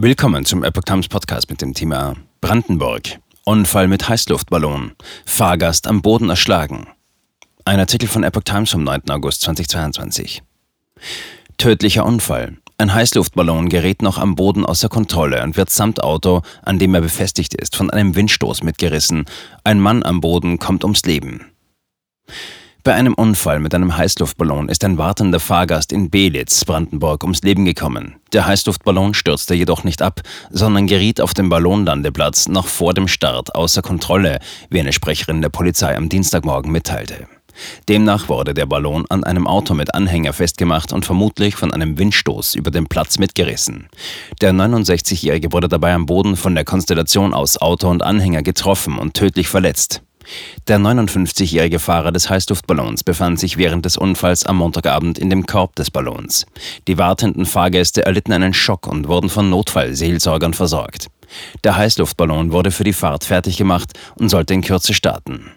Willkommen zum Epoch Times Podcast mit dem Thema Brandenburg. Unfall mit Heißluftballon. Fahrgast am Boden erschlagen. Ein Artikel von Epoch Times vom 9. August 2022. Tödlicher Unfall. Ein Heißluftballon gerät noch am Boden außer Kontrolle und wird samt Auto, an dem er befestigt ist, von einem Windstoß mitgerissen. Ein Mann am Boden kommt ums Leben. Bei einem Unfall mit einem Heißluftballon ist ein wartender Fahrgast in Belitz, Brandenburg, ums Leben gekommen. Der Heißluftballon stürzte jedoch nicht ab, sondern geriet auf dem Ballonlandeplatz noch vor dem Start außer Kontrolle, wie eine Sprecherin der Polizei am Dienstagmorgen mitteilte. Demnach wurde der Ballon an einem Auto mit Anhänger festgemacht und vermutlich von einem Windstoß über den Platz mitgerissen. Der 69-Jährige wurde dabei am Boden von der Konstellation aus Auto und Anhänger getroffen und tödlich verletzt. Der 59-jährige Fahrer des Heißluftballons befand sich während des Unfalls am Montagabend in dem Korb des Ballons. Die wartenden Fahrgäste erlitten einen Schock und wurden von Notfallseelsorgern versorgt. Der Heißluftballon wurde für die Fahrt fertig gemacht und sollte in Kürze starten.